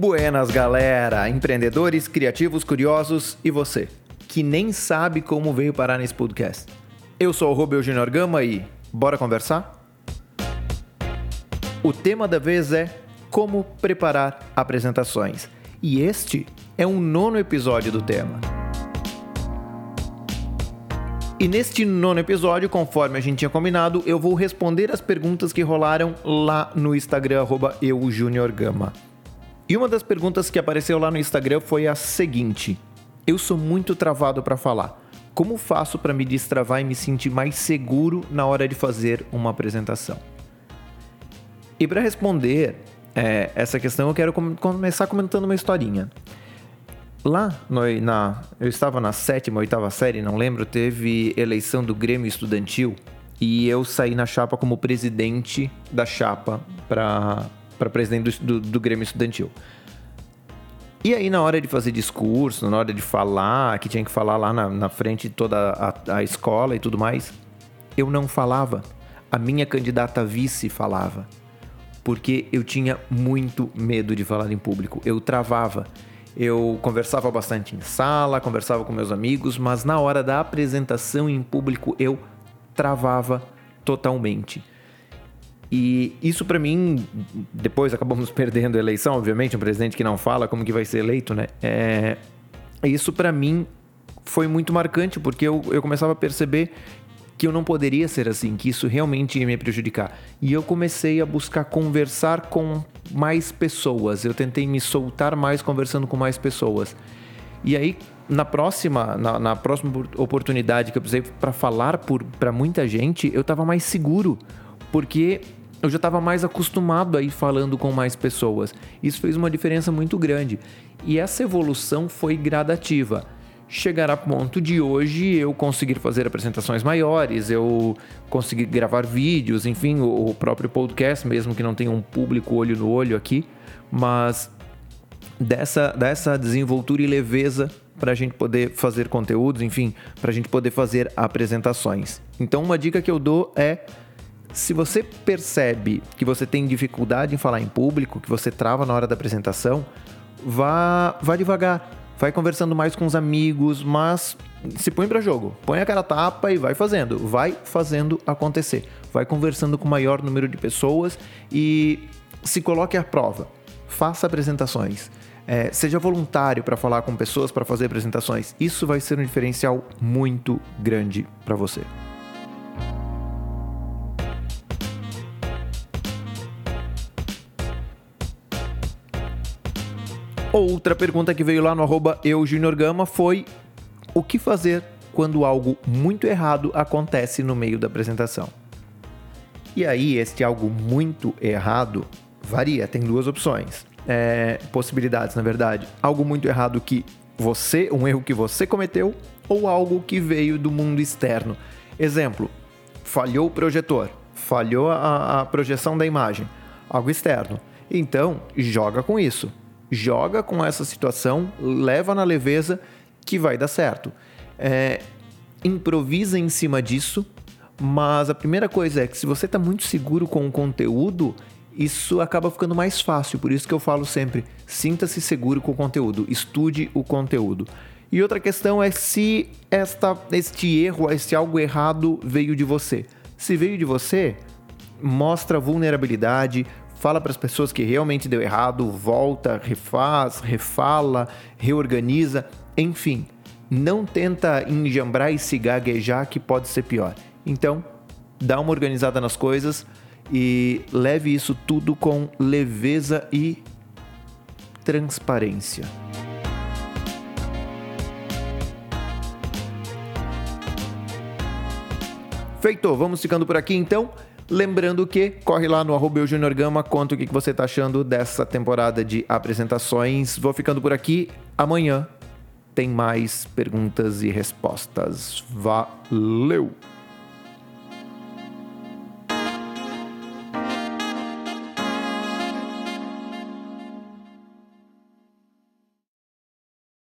Buenas, galera! Empreendedores, criativos, curiosos e você, que nem sabe como veio parar nesse podcast. Eu sou o Rubio Junior Gama e bora conversar? O tema da vez é como preparar apresentações. E este é um nono episódio do tema. E neste nono episódio, conforme a gente tinha combinado, eu vou responder as perguntas que rolaram lá no Instagram, eujuniorgama. E uma das perguntas que apareceu lá no Instagram foi a seguinte: Eu sou muito travado para falar. Como faço para me destravar e me sentir mais seguro na hora de fazer uma apresentação? E para responder é, essa questão, eu quero com começar comentando uma historinha. Lá, no, na, eu estava na sétima, oitava série, não lembro, teve eleição do Grêmio Estudantil e eu saí na chapa como presidente da chapa para presidente do, do, do, Grêmio Estudantil. E aí, na hora de fazer discurso, na hora de falar, que tinha que falar lá na, na frente de toda a, a escola e tudo mais, eu não falava. A minha candidata vice falava. Porque eu tinha muito medo de falar em público. Eu travava. Eu conversava bastante em sala, conversava com meus amigos, mas na hora da apresentação em público eu travava totalmente. E isso para mim, depois acabamos perdendo a eleição, obviamente, um presidente que não fala como que vai ser eleito, né? É, isso para mim foi muito marcante, porque eu, eu começava a perceber que eu não poderia ser assim, que isso realmente ia me prejudicar. E eu comecei a buscar conversar com mais pessoas. Eu tentei me soltar mais conversando com mais pessoas. E aí, na próxima, na, na próxima oportunidade que eu precisei para falar para muita gente, eu estava mais seguro, porque eu já estava mais acostumado a ir falando com mais pessoas. Isso fez uma diferença muito grande. E essa evolução foi gradativa chegar a ponto de hoje eu conseguir fazer apresentações maiores, eu conseguir gravar vídeos, enfim, o, próprio podcast, mesmo que não tenha um público olho no olho aqui, mas dessa, dessa desenvoltura e leveza para a gente poder fazer conteúdos, enfim, para a gente poder fazer apresentações. Então, uma dica que eu dou é se você percebe que você tem dificuldade em falar em público, que você trava na hora da apresentação, vá, vá devagar vai conversando mais com os amigos, mas se põe para jogo. Põe a cara tapa e vai fazendo. Vai fazendo acontecer. Vai conversando com o maior número de pessoas e se coloque à prova. Faça apresentações. É, seja voluntário para falar com pessoas, para fazer apresentações. Isso vai ser um diferencial muito grande para você. Outra pergunta que veio lá no arroba foi o que fazer quando algo muito errado acontece no meio da apresentação? E aí, este algo muito errado varia, tem duas opções. É, possibilidades, na verdade. Algo muito errado que você, um erro que você cometeu, ou algo que veio do mundo externo. Exemplo, falhou o projetor, falhou a, a projeção da imagem, algo externo. Então, joga com isso joga com essa situação, leva na leveza que vai dar certo. É, improvisa em cima disso, mas a primeira coisa é que se você está muito seguro com o conteúdo, isso acaba ficando mais fácil. Por isso que eu falo sempre: sinta-se seguro com o conteúdo, estude o conteúdo. E outra questão é se esta, este erro, este algo errado veio de você. Se veio de você, mostra vulnerabilidade, fala para as pessoas que realmente deu errado, volta, refaz, refala, reorganiza, enfim, não tenta enjambrar e se gaguejar que pode ser pior. Então, dá uma organizada nas coisas e leve isso tudo com leveza e transparência. Feito, vamos ficando por aqui então. Lembrando que corre lá no arroba Gama, conta o que você está achando dessa temporada de apresentações. Vou ficando por aqui. Amanhã tem mais perguntas e respostas. Valeu!